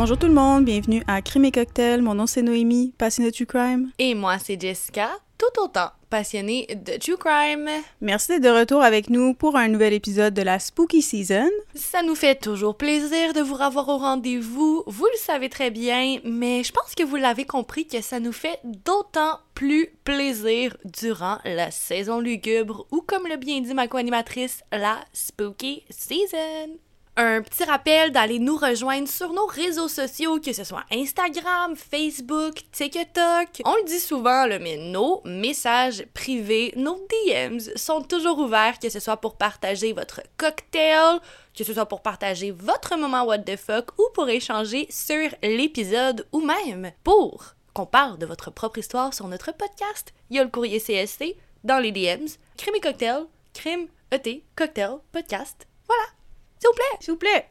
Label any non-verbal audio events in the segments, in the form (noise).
Bonjour tout le monde, bienvenue à Crime et Cocktail. Mon nom c'est Noémie, passionnée de true crime. Et moi c'est Jessica, tout autant passionnée de true crime. Merci d'être de retour avec nous pour un nouvel épisode de la Spooky Season. Ça nous fait toujours plaisir de vous revoir au rendez-vous, vous le savez très bien, mais je pense que vous l'avez compris que ça nous fait d'autant plus plaisir durant la saison lugubre ou comme le bien dit ma co-animatrice, la Spooky Season un petit rappel d'aller nous rejoindre sur nos réseaux sociaux, que ce soit Instagram, Facebook, TikTok. On le dit souvent, mais nos messages privés, nos DMs sont toujours ouverts, que ce soit pour partager votre cocktail, que ce soit pour partager votre moment what the fuck ou pour échanger sur l'épisode ou même pour qu'on parle de votre propre histoire sur notre podcast. Il y a le courrier CSC dans les DMs, crime et cocktail, crime, ET, cocktail, podcast. Voilà. S'il vous plaît! S'il vous plaît!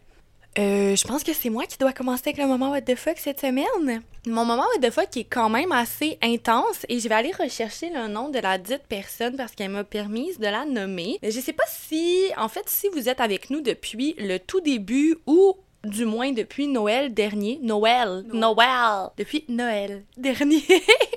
Euh, je pense que c'est moi qui dois commencer avec le moment What the fuck cette semaine. Mon moment What the fuck est quand même assez intense et je vais aller rechercher le nom de la dite personne parce qu'elle m'a permis de la nommer. Je sais pas si, en fait, si vous êtes avec nous depuis le tout début ou du moins depuis Noël dernier. Noël! Noël! Depuis Noël dernier. (laughs)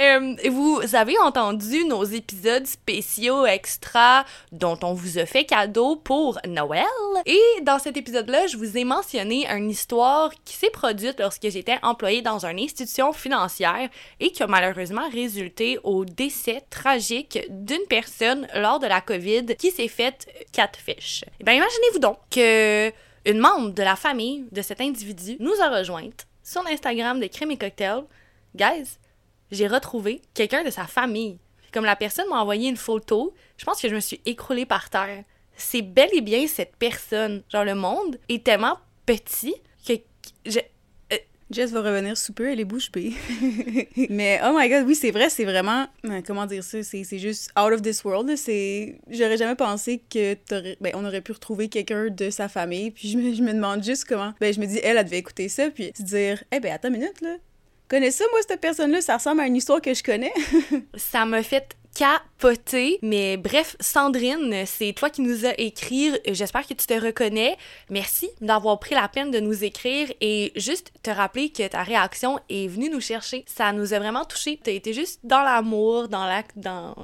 Euh, vous avez entendu nos épisodes spéciaux extra dont on vous a fait cadeau pour Noël. Et dans cet épisode-là, je vous ai mentionné une histoire qui s'est produite lorsque j'étais employée dans une institution financière et qui a malheureusement résulté au décès tragique d'une personne lors de la COVID qui s'est faite fiches. Eh bien, imaginez-vous donc que une membre de la famille de cet individu nous a rejointes sur l'Instagram de Crème et Cocktail. Guys, j'ai retrouvé quelqu'un de sa famille. Comme la personne m'a envoyé une photo, je pense que je me suis écroulée par terre. C'est bel et bien cette personne. Genre, le monde est tellement petit que je, euh, Jess va revenir sous peu, elle est bouche bée. (laughs) Mais oh my god, oui, c'est vrai, c'est vraiment. Euh, comment dire ça? C'est juste out of this world. J'aurais jamais pensé que ben, on aurait pu retrouver quelqu'un de sa famille. Puis je me, je me, demande juste comment. Ben, je me dis, elle, elle devait écouter ça. Puis se dire, eh ben, attends une minute, là. Connais ça, moi, cette personne-là? Ça ressemble à une histoire que je connais. (laughs) ça m'a fait capoté. Mais bref, Sandrine, c'est toi qui nous as écrit. J'espère que tu te reconnais. Merci d'avoir pris la peine de nous écrire et juste te rappeler que ta réaction est venue nous chercher. Ça nous a vraiment touché. T'as été juste dans l'amour, dans la, dans,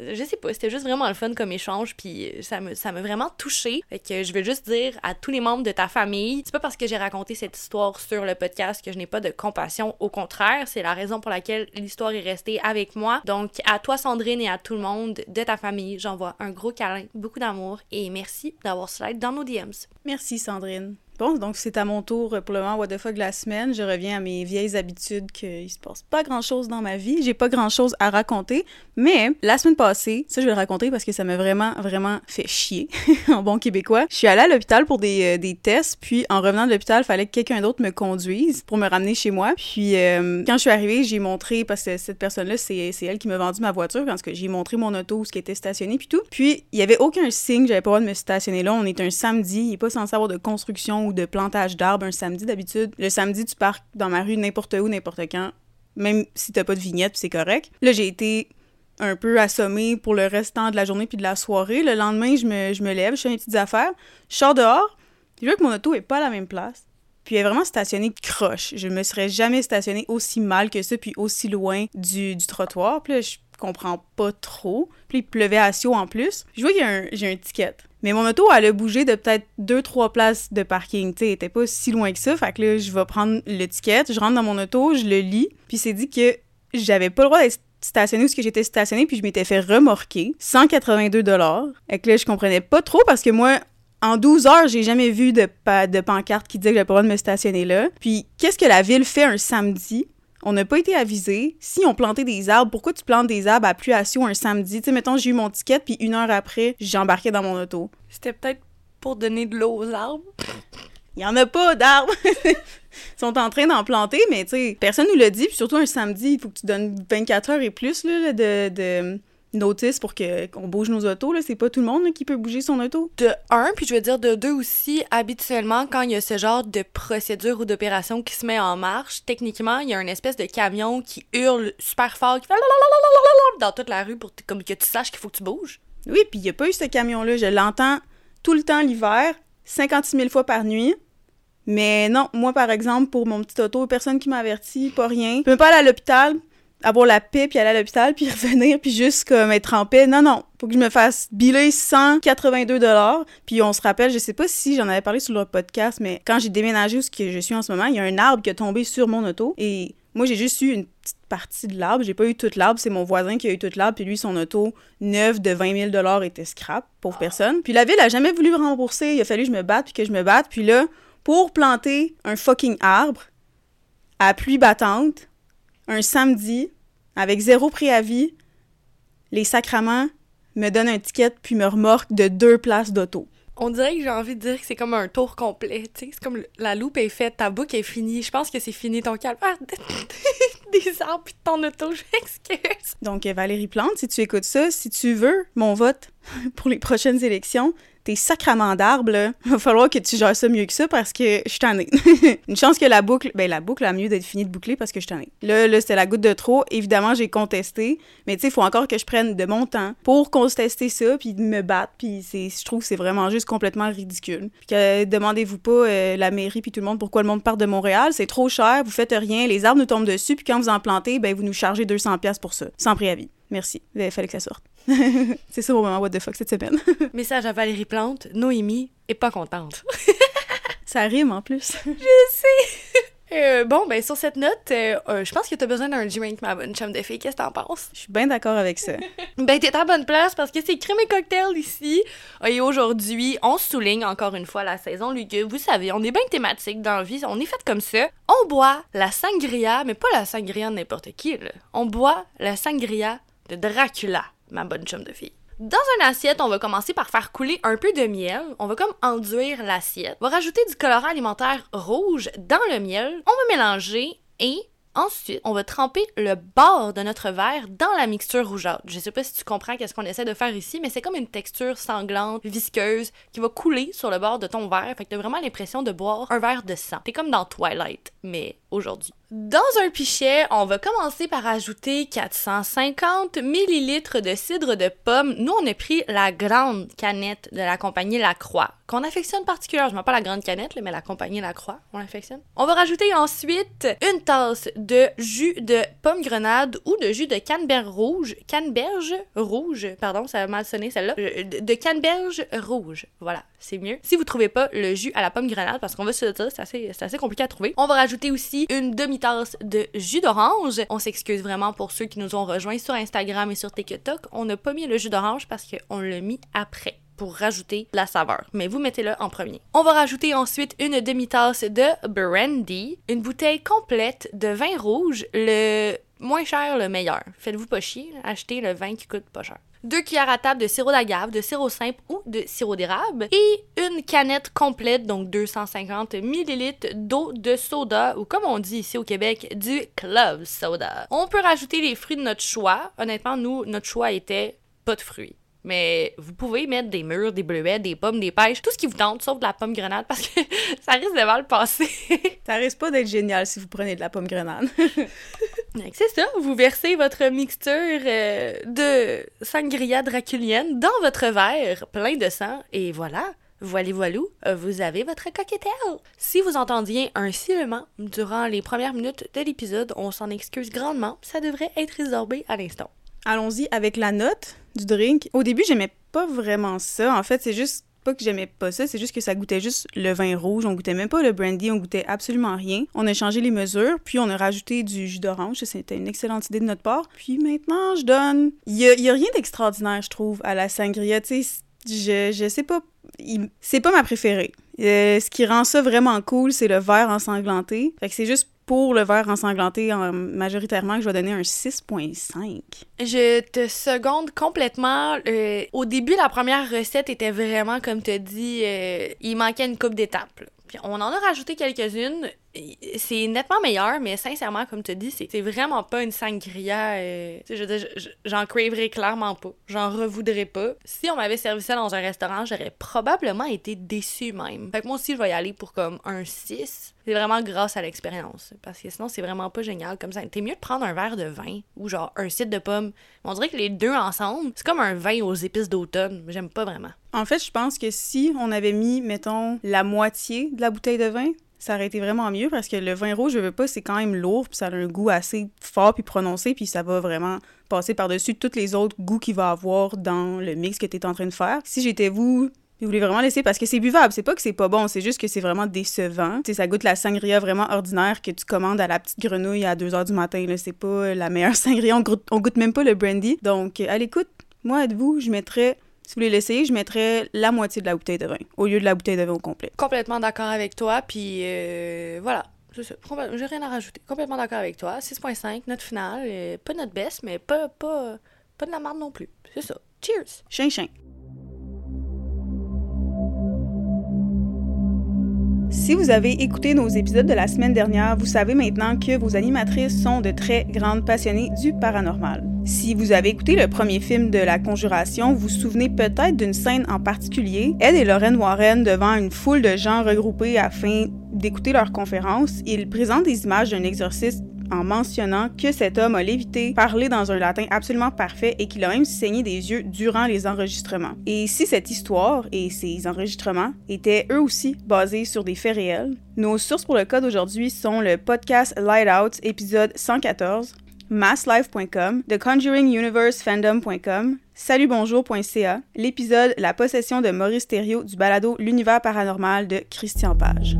je sais pas, c'était juste vraiment le fun comme échange. Puis ça ça m'a vraiment touché. Fait que je veux juste dire à tous les membres de ta famille, c'est pas parce que j'ai raconté cette histoire sur le podcast que je n'ai pas de compassion. Au contraire, c'est la raison pour laquelle l'histoire est restée avec moi. Donc à toi, Sandrine et à tout le monde de ta famille. J'envoie un gros câlin, beaucoup d'amour et merci d'avoir slide dans nos DMs. Merci Sandrine. Donc c'est à mon tour pour le moment What the fuck de la semaine. Je reviens à mes vieilles habitudes qu'il se passe pas grand chose dans ma vie. J'ai pas grand chose à raconter. Mais la semaine passée, ça je vais le raconter parce que ça m'a vraiment, vraiment fait chier (laughs) en bon québécois. Je suis allée à l'hôpital pour des, euh, des, tests. Puis en revenant de l'hôpital, il fallait que quelqu'un d'autre me conduise pour me ramener chez moi. Puis euh, quand je suis arrivée, j'ai montré, parce que cette personne-là, c'est elle qui m'a vendu ma voiture. Parce que j'ai montré mon auto ce qui était stationné puis tout. Puis il y avait aucun signe, j'avais pas le droit de me stationner là. On est un samedi, il est pas censé avoir de construction de plantage d'arbres un samedi d'habitude. Le samedi, tu pars dans ma rue n'importe où, n'importe quand, même si t'as pas de vignette, c'est correct. Là, j'ai été un peu assommée pour le restant de la journée puis de la soirée. Le lendemain, je me, je me lève, je fais mes petites affaires, je sors dehors, je vois que mon auto est pas à la même place. Puis elle est vraiment stationnée croche. Je me serais jamais stationnée aussi mal que ça, puis aussi loin du, du trottoir. Puis là, je comprends pas trop. Puis il pleuvait à Sio en plus. Je vois qu'il j'ai un ticket. Mais mon auto, elle a bougé de peut-être deux, trois places de parking. Tu sais, était pas si loin que ça. Fait que là, je vais prendre le ticket, je rentre dans mon auto, je le lis. Puis c'est dit que j'avais pas le droit d'être stationné où que j'étais stationné, puis je m'étais fait remorquer. 182 dollars. Et que là, je comprenais pas trop parce que moi, en 12 heures, j'ai jamais vu de, de pancarte qui disait que j'avais pas le droit de me stationner là. Puis, qu'est-ce que la ville fait un samedi? On n'a pas été avisé. Si on plantait des arbres, pourquoi tu plantes des arbres à pluie à un samedi? Tu sais, mettons, j'ai eu mon ticket, puis une heure après, j'ai embarqué dans mon auto. C'était peut-être pour donner de l'eau aux arbres. Il y en a pas d'arbres! (laughs) Ils sont en train d'en planter, mais tu sais, personne nous l'a dit. Puis surtout un samedi, il faut que tu donnes 24 heures et plus là, de, notice pour qu'on bouge nos autos là. C'est pas tout le monde qui peut bouger son auto. De un puis je veux dire de deux aussi habituellement quand il y a ce genre de procédure ou d'opération qui se met en marche techniquement il y a une espèce de camion qui hurle super fort qui fait dans toute la rue pour comme que tu saches qu'il faut que tu bouges. Oui puis il y a pas eu ce camion là je l'entends tout le temps l'hiver 56 000 fois par nuit. Mais non, moi, par exemple, pour mon petit auto, personne qui m'a averti, pas rien. Je peux même pas aller à l'hôpital, avoir la paix, puis aller à l'hôpital, puis (laughs) revenir, puis juste comme être en paix. Non, non, faut que je me fasse biler 182 dollars. Puis on se rappelle, je sais pas si j'en avais parlé sur le podcast, mais quand j'ai déménagé où je suis en ce moment, il y a un arbre qui est tombé sur mon auto et moi j'ai juste eu une petite partie de l'arbre. J'ai pas eu toute l'arbre, c'est mon voisin qui a eu toute l'arbre, puis lui son auto neuf de 20 000 dollars était scrap, pauvre personne. Puis la ville a jamais voulu me rembourser. Il a fallu que je me batte puis que je me batte. Puis là, pour planter un fucking arbre à pluie battante un samedi avec zéro préavis, les sacraments me donnent un ticket puis me remorquent de deux places d'auto. On dirait que j'ai envie de dire que c'est comme un tour complet, tu sais, c'est comme la loupe est faite, ta boucle est finie. Je pense que c'est fini ton calvaire (laughs) des arbres puis de ton auto, (laughs) je m'excuse. Donc Valérie Plante, si tu écoutes ça, si tu veux mon vote (laughs) pour les prochaines élections, tes sacraments d'arbres, là, (laughs) va falloir que tu gères ça mieux que ça parce que je suis tannée. (laughs) Une chance que la boucle, ben la boucle a mieux d'être finie de boucler parce que je suis tannée. Là, là c'était la goutte de trop. Évidemment, j'ai contesté, mais tu sais, il faut encore que je prenne de mon temps pour contester ça puis me battre. Puis je trouve que c'est vraiment juste complètement ridicule. Puis que demandez-vous pas euh, la mairie puis tout le monde pourquoi le monde part de Montréal, c'est trop cher, vous faites rien, les arbres nous tombent dessus puis quand vous en plantez, ben vous nous chargez 200 pièces pour ça, sans préavis. Merci. Il fallait que ça sorte. (laughs) c'est ça mon moment what the fuck cette semaine. (laughs) Message à Valérie Plante, Noémie est pas contente. (laughs) ça rime en plus. Je sais. Euh, bon, ben sur cette note, euh, euh, je pense que t'as besoin d'un drink, ma bonne chum de fille. Qu'est-ce que t'en penses? Je suis bien d'accord avec ça. ben t'es à bonne place parce que c'est crème et cocktail ici. Et aujourd'hui, on souligne encore une fois la saison lugubre. Vous savez, on est bien thématique dans la vie. On est fait comme ça. On boit la sangria, mais pas la sangria de n'importe qui. Là. On boit la sangria de Dracula, ma bonne chum de fille. Dans une assiette, on va commencer par faire couler un peu de miel. On va comme enduire l'assiette. On va rajouter du colorant alimentaire rouge dans le miel. On va mélanger et Ensuite, on va tremper le bord de notre verre dans la mixture rougeâtre. Je sais pas si tu comprends qu'est-ce qu'on essaie de faire ici, mais c'est comme une texture sanglante, visqueuse, qui va couler sur le bord de ton verre. Fait que t'as vraiment l'impression de boire un verre de sang. T'es comme dans Twilight, mais aujourd'hui. Dans un pichet, on va commencer par ajouter 450 ml de cidre de pomme. Nous, on a pris la grande canette de la compagnie Lacroix, qu'on affectionne particulièrement. Pas la grande canette, mais la compagnie Lacroix, on l'affectionne. On va rajouter ensuite une tasse de jus de pomme grenade ou de jus de canneberge rouge. Canneberge rouge, pardon, ça a mal sonné celle-là. Euh, de canneberge rouge. Voilà, c'est mieux. Si vous trouvez pas le jus à la pomme grenade, parce qu'on va se dire, c'est assez compliqué à trouver, on va rajouter aussi une demi-tasse de jus d'orange. On s'excuse vraiment pour ceux qui nous ont rejoints sur Instagram et sur TikTok. On n'a pas mis le jus d'orange parce qu'on l'a mis après pour rajouter la saveur. Mais vous mettez-le en premier. On va rajouter ensuite une demi-tasse de brandy, une bouteille complète de vin rouge, le moins cher, le meilleur. Faites-vous pas chier, achetez le vin qui coûte pas cher. Deux cuillères à table de sirop d'agave, de sirop simple ou de sirop d'érable. Et une canette complète, donc 250 ml d'eau de soda, ou comme on dit ici au Québec, du club soda. On peut rajouter les fruits de notre choix. Honnêtement, nous, notre choix était pas de fruits. Mais vous pouvez mettre des mûres, des bleuets, des pommes, des pêches, tout ce qui vous tente, sauf de la pomme grenade, parce que (laughs) ça risque de mal passer. ça risque pas d'être génial si vous prenez de la pomme grenade. (laughs) C'est ça, vous versez votre mixture euh, de sangria draculienne dans votre verre plein de sang, et voilà. Voilà, voilou, vous avez votre cocktail. Si vous entendiez un sifflement durant les premières minutes de l'épisode, on s'en excuse grandement, ça devrait être résorbé à l'instant. Allons-y avec la note du drink. Au début, j'aimais pas vraiment ça. En fait, c'est juste que j'aimais pas ça, c'est juste que ça goûtait juste le vin rouge. On goûtait même pas le brandy, on goûtait absolument rien. On a changé les mesures, puis on a rajouté du jus d'orange. C'était une excellente idée de notre part. Puis maintenant, je donne. Il y a, rien d'extraordinaire, je trouve, à la sangria. Tu sais, je, je sais pas. C'est pas ma préférée. Euh, ce qui rend ça vraiment cool, c'est le verre ensanglanté. Fait que c'est juste pour le verre ensanglanté majoritairement je vais donner un 6.5. Je te seconde complètement. Euh, au début, la première recette était vraiment, comme tu dit, euh, il manquait une coupe d'étapes. Puis on en a rajouté quelques-unes c'est nettement meilleur, mais sincèrement, comme tu dis, c'est vraiment pas une sangria. Euh, j'en craverais clairement pas. J'en revoudrais pas. Si on m'avait servi ça dans un restaurant, j'aurais probablement été déçue même. Fait que moi aussi, je vais y aller pour comme un 6. C'est vraiment grâce à l'expérience. Parce que sinon, c'est vraiment pas génial comme ça. T'es mieux de prendre un verre de vin ou genre un site de pommes. On dirait que les deux ensemble, c'est comme un vin aux épices d'automne. J'aime pas vraiment. En fait, je pense que si on avait mis, mettons, la moitié de la bouteille de vin ça aurait été vraiment mieux parce que le vin rouge, je veux pas, c'est quand même lourd, puis ça a un goût assez fort puis prononcé, puis ça va vraiment passer par-dessus tous les autres goûts qu'il va avoir dans le mix que tu es en train de faire. Si j'étais vous, vous voulez vraiment laisser parce que c'est buvable, c'est pas que c'est pas bon, c'est juste que c'est vraiment décevant. Tu sais, ça goûte la sangria vraiment ordinaire que tu commandes à la petite grenouille à 2 h du matin. Là, c'est pas la meilleure (laughs) sangria, on goûte, on goûte même pas le brandy. Donc, à l'écoute, moi, êtes-vous, je mettrais si vous voulez l'essayer, je mettrais la moitié de la bouteille de vin au lieu de la bouteille de vin au complet. Complètement d'accord avec toi, puis euh, voilà. J'ai rien à rajouter. Complètement d'accord avec toi. 6.5, notre finale. Euh, pas notre best, mais pas, pas, pas de la merde non plus. C'est ça. Cheers! Chien, chien. Si vous avez écouté nos épisodes de la semaine dernière, vous savez maintenant que vos animatrices sont de très grandes passionnées du paranormal. Si vous avez écouté le premier film de La Conjuration, vous vous souvenez peut-être d'une scène en particulier. Ed et Lorraine Warren, devant une foule de gens regroupés afin d'écouter leur conférence, ils présentent des images d'un exorciste en mentionnant que cet homme a lévité, parlé dans un latin absolument parfait et qu'il a même saigné des yeux durant les enregistrements. Et si cette histoire et ces enregistrements étaient eux aussi basés sur des faits réels, nos sources pour le cas d'aujourd'hui sont le podcast Light Out, épisode 114, masslife.com, theconjuringuniversefandom.com, salutbonjour.ca, l'épisode La possession de Maurice Thériault du balado L'univers paranormal de Christian Page.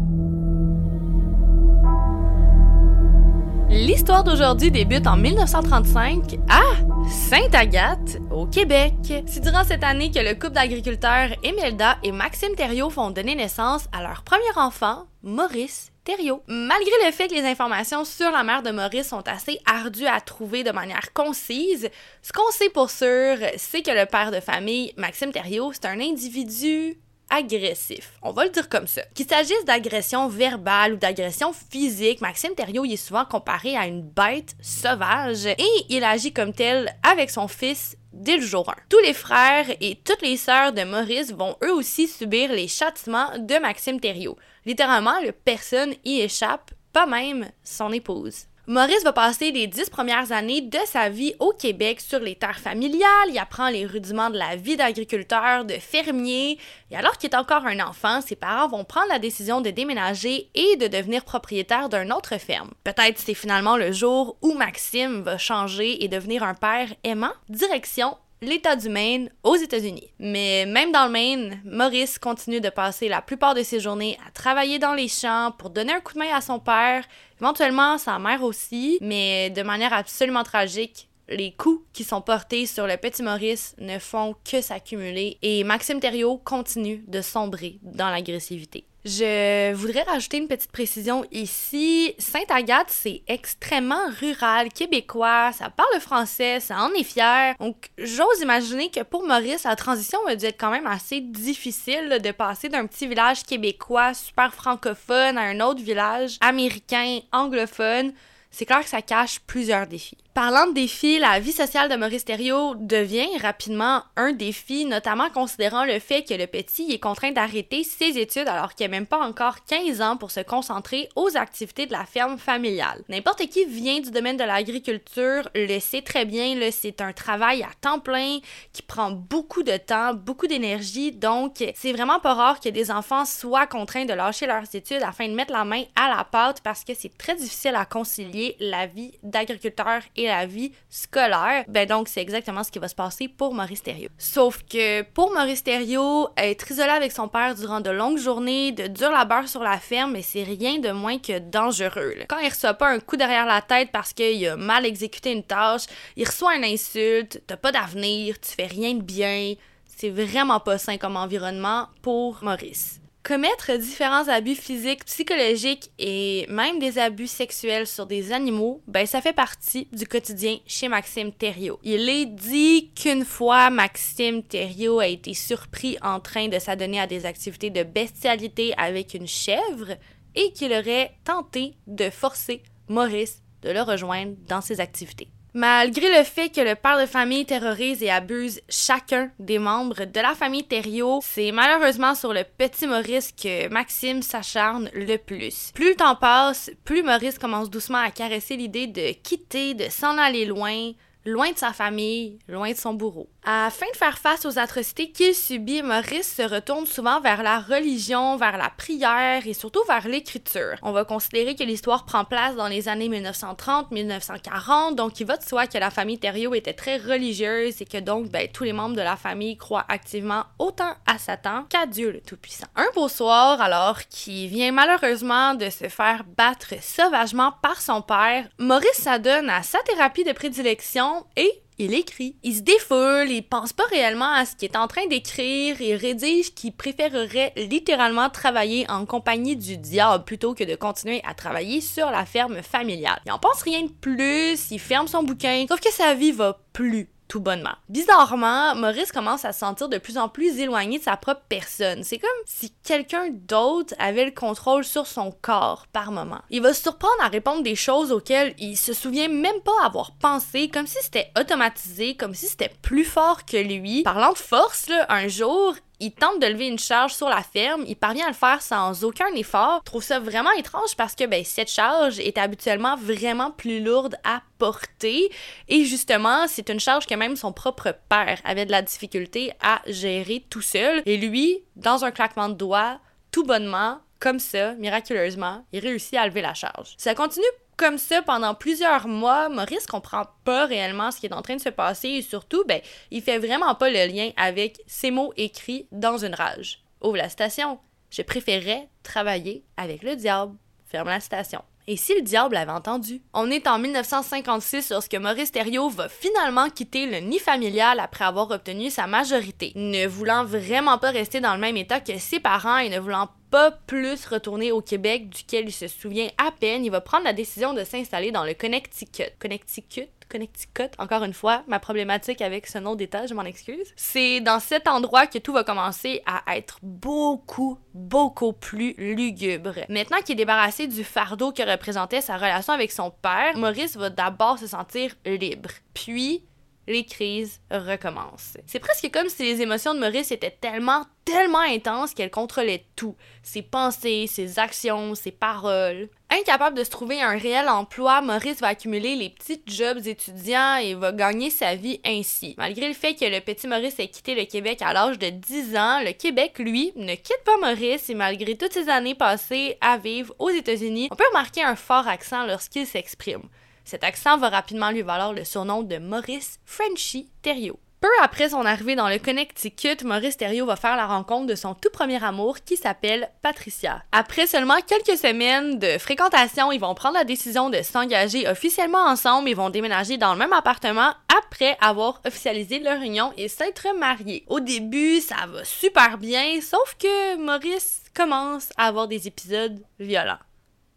L'histoire d'aujourd'hui débute en 1935 à Sainte-Agathe, au Québec. C'est durant cette année que le couple d'agriculteurs Emelda et Maxime Thériault vont donner naissance à leur premier enfant, Maurice Thériault. Malgré le fait que les informations sur la mère de Maurice sont assez ardues à trouver de manière concise, ce qu'on sait pour sûr, c'est que le père de famille, Maxime Thériault, c'est un individu agressif. On va le dire comme ça. Qu'il s'agisse d'agression verbale ou d'agression physique, Maxime Thériault est souvent comparé à une bête sauvage et il agit comme tel avec son fils dès le jour 1. Tous les frères et toutes les sœurs de Maurice vont eux aussi subir les châtiments de Maxime Thériault. Littéralement, le personne y échappe, pas même son épouse. Maurice va passer les dix premières années de sa vie au Québec sur les terres familiales. Il apprend les rudiments de la vie d'agriculteur, de fermier. Et alors qu'il est encore un enfant, ses parents vont prendre la décision de déménager et de devenir propriétaire d'une autre ferme. Peut-être c'est finalement le jour où Maxime va changer et devenir un père aimant. Direction l'État du Maine aux États-Unis. Mais même dans le Maine, Maurice continue de passer la plupart de ses journées à travailler dans les champs pour donner un coup de main à son père, éventuellement sa mère aussi, mais de manière absolument tragique. Les coups qui sont portés sur le petit Maurice ne font que s'accumuler et Maxime Thériault continue de sombrer dans l'agressivité. Je voudrais rajouter une petite précision ici. Sainte-Agathe, c'est extrêmement rural, québécois, ça parle français, ça en est fier. Donc, j'ose imaginer que pour Maurice, la transition a dû être quand même assez difficile de passer d'un petit village québécois super francophone à un autre village américain anglophone c'est clair que ça cache plusieurs défis. Parlant de défis, la vie sociale de Maurice Thériault devient rapidement un défi, notamment considérant le fait que le petit est contraint d'arrêter ses études alors qu'il n'a même pas encore 15 ans pour se concentrer aux activités de la ferme familiale. N'importe qui vient du domaine de l'agriculture le sait très bien, c'est un travail à temps plein qui prend beaucoup de temps, beaucoup d'énergie, donc c'est vraiment pas rare que des enfants soient contraints de lâcher leurs études afin de mettre la main à la pâte parce que c'est très difficile à concilier la vie d'agriculteur et la vie scolaire, ben donc c'est exactement ce qui va se passer pour Maurice Thériault. Sauf que pour Maurice Thériault, être isolé avec son père durant de longues journées, de dur labeur sur la ferme, mais c'est rien de moins que dangereux. Quand il reçoit pas un coup derrière la tête parce qu'il a mal exécuté une tâche, il reçoit une insulte, t'as pas d'avenir, tu fais rien de bien, c'est vraiment pas sain comme environnement pour Maurice commettre différents abus physiques, psychologiques et même des abus sexuels sur des animaux, ben ça fait partie du quotidien chez Maxime Thériault. Il est dit qu'une fois Maxime Thériault a été surpris en train de s'adonner à des activités de bestialité avec une chèvre et qu'il aurait tenté de forcer Maurice de le rejoindre dans ses activités. Malgré le fait que le père de famille terrorise et abuse chacun des membres de la famille Thériault, c'est malheureusement sur le petit Maurice que Maxime s'acharne le plus. Plus le temps passe, plus Maurice commence doucement à caresser l'idée de quitter, de s'en aller loin, loin de sa famille, loin de son bourreau. Afin de faire face aux atrocités qu'il subit, Maurice se retourne souvent vers la religion, vers la prière et surtout vers l'écriture. On va considérer que l'histoire prend place dans les années 1930-1940, donc il va de soi que la famille Thériault était très religieuse et que donc ben, tous les membres de la famille croient activement autant à Satan qu'à Dieu le Tout-Puissant. Un beau soir, alors, qui vient malheureusement de se faire battre sauvagement par son père, Maurice s'adonne à sa thérapie de prédilection et il écrit. Il se défoule, il pense pas réellement à ce qu'il est en train d'écrire, il rédige qu'il préférerait littéralement travailler en compagnie du diable plutôt que de continuer à travailler sur la ferme familiale. Il en pense rien de plus, il ferme son bouquin, sauf que sa vie va plus tout bonnement. Bizarrement, Maurice commence à se sentir de plus en plus éloigné de sa propre personne. C'est comme si quelqu'un d'autre avait le contrôle sur son corps par moment. Il va se surprendre à répondre des choses auxquelles il se souvient même pas avoir pensé, comme si c'était automatisé, comme si c'était plus fort que lui. Parlant de force, là, un jour, il tente de lever une charge sur la ferme, il parvient à le faire sans aucun effort. Je trouve ça vraiment étrange parce que ben, cette charge est habituellement vraiment plus lourde à porter et justement, c'est une charge que même son propre père avait de la difficulté à gérer tout seul. Et lui, dans un claquement de doigts, tout bonnement, comme ça, miraculeusement, il réussit à lever la charge. Ça continue comme ça pendant plusieurs mois, Maurice comprend pas réellement ce qui est en train de se passer et surtout, ben, il fait vraiment pas le lien avec ces mots écrits dans une rage. Ouvre la station. Je préférerais travailler avec le diable. Ferme la station. Et si le diable avait entendu? On est en 1956 lorsque Maurice Thériault va finalement quitter le nid familial après avoir obtenu sa majorité. Ne voulant vraiment pas rester dans le même état que ses parents et ne voulant pas plus retourner au Québec, duquel il se souvient à peine, il va prendre la décision de s'installer dans le Connecticut. Connecticut? Connecticut, encore une fois, ma problématique avec ce nom d'État, je m'en excuse. C'est dans cet endroit que tout va commencer à être beaucoup, beaucoup plus lugubre. Maintenant qu'il est débarrassé du fardeau que représentait sa relation avec son père, Maurice va d'abord se sentir libre. Puis, les crises recommencent. C'est presque comme si les émotions de Maurice étaient tellement, tellement intenses qu'elle contrôlait tout. Ses pensées, ses actions, ses paroles. Incapable de se trouver un réel emploi, Maurice va accumuler les petits jobs étudiants et va gagner sa vie ainsi. Malgré le fait que le petit Maurice ait quitté le Québec à l'âge de 10 ans, le Québec, lui, ne quitte pas Maurice et malgré toutes ces années passées à vivre aux États-Unis, on peut remarquer un fort accent lorsqu'il s'exprime. Cet accent va rapidement lui valoir le surnom de Maurice Frenchy Thériault. Peu après son arrivée dans le Connecticut, Maurice Thériault va faire la rencontre de son tout premier amour qui s'appelle Patricia. Après seulement quelques semaines de fréquentation, ils vont prendre la décision de s'engager officiellement ensemble et vont déménager dans le même appartement après avoir officialisé leur union et s'être mariés. Au début, ça va super bien, sauf que Maurice commence à avoir des épisodes violents.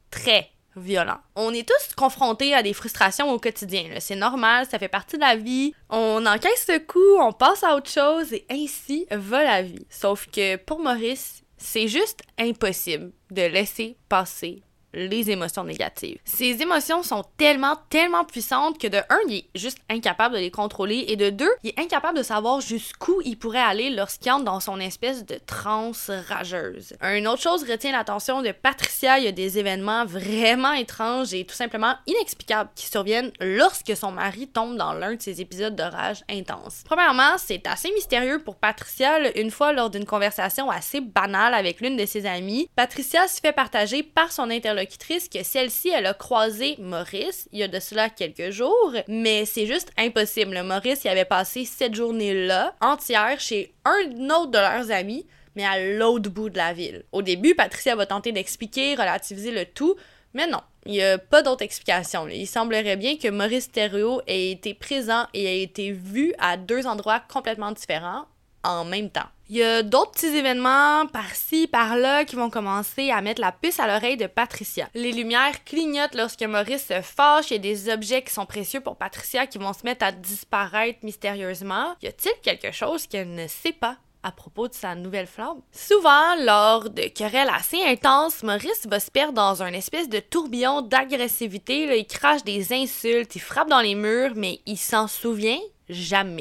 Très violent. On est tous confrontés à des frustrations au quotidien. C'est normal, ça fait partie de la vie. On encaisse ce coup, on passe à autre chose et ainsi va la vie. Sauf que pour Maurice, c'est juste impossible de laisser passer les émotions négatives. Ces émotions sont tellement, tellement puissantes que de un, il est juste incapable de les contrôler et de deux, il est incapable de savoir jusqu'où il pourrait aller lorsqu'il entre dans son espèce de transe rageuse. Une autre chose retient l'attention de Patricia, il y a des événements vraiment étranges et tout simplement inexplicables qui surviennent lorsque son mari tombe dans l'un de ces épisodes de rage intense. Premièrement, c'est assez mystérieux pour Patricia, une fois lors d'une conversation assez banale avec l'une de ses amies, Patricia se fait partager par son interlocuteur que celle-ci, elle a croisé Maurice il y a de cela quelques jours, mais c'est juste impossible. Maurice, il avait passé cette journée-là entière chez un autre de leurs amis, mais à l'autre bout de la ville. Au début, Patricia va tenter d'expliquer, relativiser le tout, mais non, il n'y a pas d'autre explication. Il semblerait bien que Maurice Thériault ait été présent et ait été vu à deux endroits complètement différents en même temps. Il y a d'autres petits événements par-ci, par-là qui vont commencer à mettre la puce à l'oreille de Patricia. Les lumières clignotent lorsque Maurice se fâche. A des objets qui sont précieux pour Patricia qui vont se mettre à disparaître mystérieusement. Y a-t-il quelque chose qu'elle ne sait pas à propos de sa nouvelle flamme? Souvent, lors de querelles assez intenses, Maurice va se perdre dans un espèce de tourbillon d'agressivité. Il crache des insultes, il frappe dans les murs, mais il s'en souvient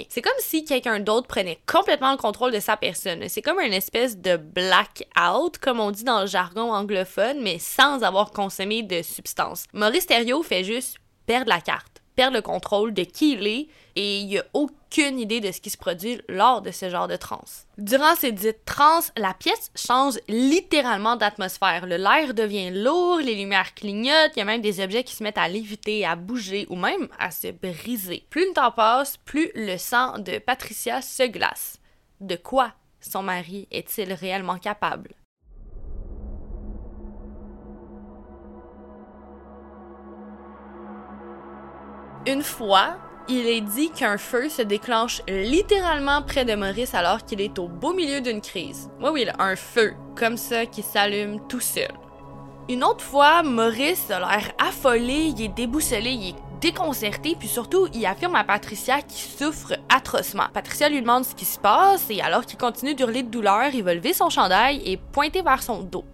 C'est comme si quelqu'un d'autre prenait complètement le contrôle de sa personne. C'est comme une espèce de blackout, comme on dit dans le jargon anglophone, mais sans avoir consommé de substance. Maurice Thériault fait juste perdre la carte le contrôle de qui il est et il a aucune idée de ce qui se produit lors de ce genre de transe. Durant ces dites trans, la pièce change littéralement d'atmosphère. L'air devient lourd, les lumières clignotent, il y a même des objets qui se mettent à léviter, à bouger ou même à se briser. Plus le temps passe, plus le sang de Patricia se glace. De quoi son mari est-il réellement capable? Une fois, il est dit qu'un feu se déclenche littéralement près de Maurice alors qu'il est au beau milieu d'une crise. Oui, oui, un feu, comme ça, qui s'allume tout seul. Une autre fois, Maurice a l'air affolé, il est déboussolé, il est déconcerté, puis surtout, il affirme à Patricia qu'il souffre atrocement. Patricia lui demande ce qui se passe, et alors qu'il continue d'hurler de douleur, il va lever son chandail et pointer vers son dos.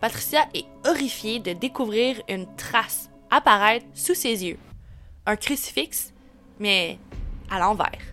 Patricia est horrifiée de découvrir une trace apparaître sous ses yeux. Un crucifix, mais à l'envers.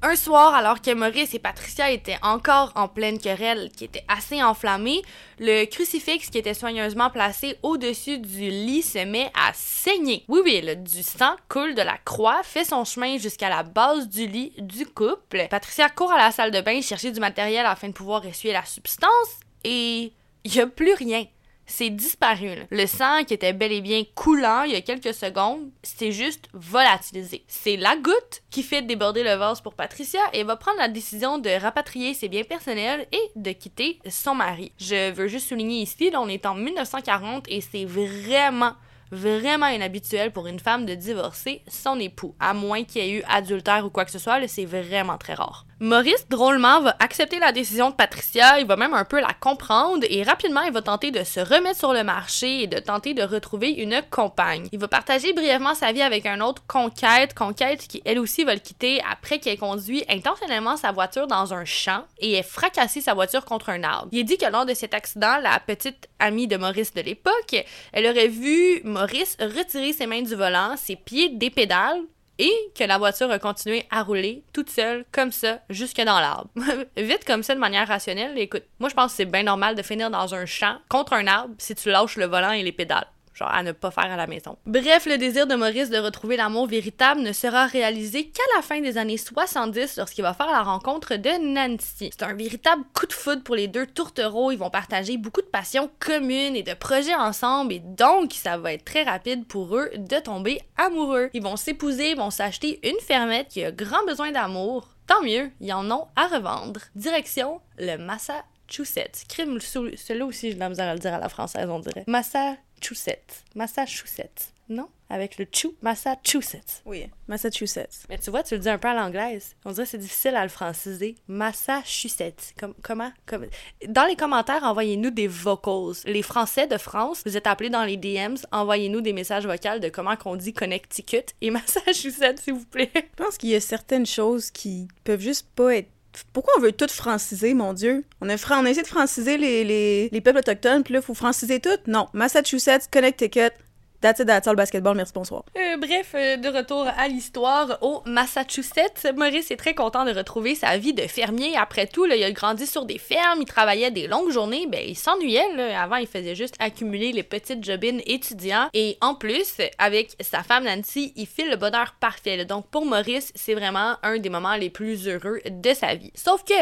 Un soir, alors que Maurice et Patricia étaient encore en pleine querelle qui était assez enflammée, le crucifix qui était soigneusement placé au-dessus du lit se met à saigner. Oui, oui, le, du sang coule de la croix, fait son chemin jusqu'à la base du lit du couple. Patricia court à la salle de bain chercher du matériel afin de pouvoir essuyer la substance et il n'y a plus rien c'est disparu. Le sang qui était bel et bien coulant il y a quelques secondes, c'est juste volatilisé. C'est la goutte qui fait déborder le vase pour Patricia et va prendre la décision de rapatrier ses biens personnels et de quitter son mari. Je veux juste souligner ici, on est en 1940 et c'est vraiment vraiment inhabituel pour une femme de divorcer son époux, à moins qu'il y ait eu adultère ou quoi que ce soit, c'est vraiment très rare. Maurice, drôlement, va accepter la décision de Patricia, il va même un peu la comprendre et rapidement, il va tenter de se remettre sur le marché et de tenter de retrouver une compagne. Il va partager brièvement sa vie avec un autre conquête, conquête qui elle aussi va le quitter après ait conduit intentionnellement sa voiture dans un champ et ait fracassé sa voiture contre un arbre. Il est dit que lors de cet accident, la petite amie de Maurice de l'époque, elle aurait vu Maurice retirer ses mains du volant, ses pieds des pédales, et que la voiture a continué à rouler toute seule, comme ça, jusque dans l'arbre. (laughs) Vite comme ça, de manière rationnelle, écoute, moi je pense que c'est bien normal de finir dans un champ contre un arbre si tu lâches le volant et les pédales genre à ne pas faire à la maison. Bref, le désir de Maurice de retrouver l'amour véritable ne sera réalisé qu'à la fin des années 70 lorsqu'il va faire la rencontre de Nancy. C'est un véritable coup de foudre pour les deux tourtereaux, ils vont partager beaucoup de passions communes et de projets ensemble et donc ça va être très rapide pour eux de tomber amoureux. Ils vont s'épouser, vont s'acheter une fermette qui a grand besoin d'amour. Tant mieux, ils en ont à revendre. Direction le Massachusetts. Crime, celui-là aussi, j'ai de la misère à le dire à la française, on dirait. Massachusetts. Massachusetts. Massachusetts. Non? Avec le chou. Massachusetts. Oui, Massachusetts. Mais tu vois, tu le dis un peu à l'anglaise. On dirait que c'est difficile à le franciser. Massachusetts. Comme, comment? Comme... Dans les commentaires, envoyez-nous des vocals. Les Français de France, vous êtes appelés dans les DMs, envoyez-nous des messages vocaux de comment qu'on dit Connecticut et (laughs) Massachusetts, s'il vous plaît. Je pense qu'il y a certaines choses qui peuvent juste pas être pourquoi on veut tout franciser, mon Dieu? On a, essayé de franciser les peuples autochtones, puis là, il faut franciser tout? Non. Massachusetts, Connecticut, That's it, that's all, basketball, merci, bonsoir. Euh, bref, euh, de retour à l'histoire, au Massachusetts, Maurice est très content de retrouver sa vie de fermier. Après tout, il a grandi sur des fermes, il travaillait des longues journées, ben il s'ennuyait. Avant, il faisait juste accumuler les petites jobines étudiants. Et en plus, avec sa femme Nancy, il file le bonheur parfait. Donc pour Maurice, c'est vraiment un des moments les plus heureux de sa vie. Sauf que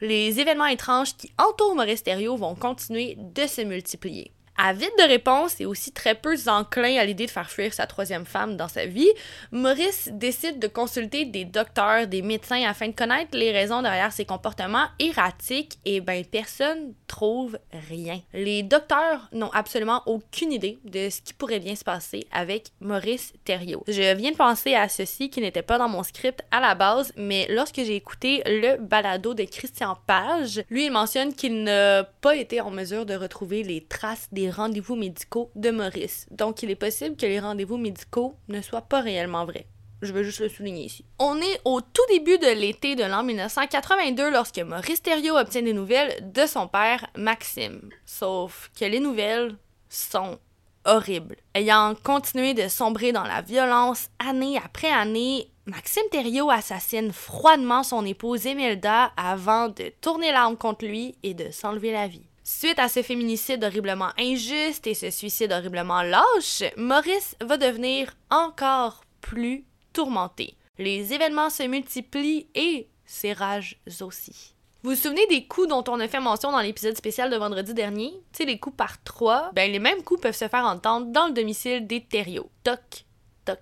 les événements étranges qui entourent Maurice Thériault vont continuer de se multiplier. Avide de réponse et aussi très peu enclin à l'idée de faire fuir sa troisième femme dans sa vie, Maurice décide de consulter des docteurs, des médecins afin de connaître les raisons derrière ses comportements erratiques et ben personne trouve rien. Les docteurs n'ont absolument aucune idée de ce qui pourrait bien se passer avec Maurice Thériault. Je viens de penser à ceci qui n'était pas dans mon script à la base, mais lorsque j'ai écouté le balado de Christian Page, lui il mentionne qu'il n'a pas été en mesure de retrouver les traces des rendez-vous médicaux de Maurice. Donc, il est possible que les rendez-vous médicaux ne soient pas réellement vrais. Je veux juste le souligner ici. On est au tout début de l'été de l'an 1982 lorsque Maurice Thériault obtient des nouvelles de son père, Maxime. Sauf que les nouvelles sont horribles. Ayant continué de sombrer dans la violence année après année, Maxime Thériault assassine froidement son épouse Imelda avant de tourner l'arme contre lui et de s'enlever la vie. Suite à ce féminicide horriblement injuste et ce suicide horriblement lâche, Maurice va devenir encore plus tourmenté. Les événements se multiplient et ses rages aussi. Vous vous souvenez des coups dont on a fait mention dans l'épisode spécial de vendredi dernier? Tu sais, les coups par trois. Ben, les mêmes coups peuvent se faire entendre dans le domicile des Thériault. Toc, toc,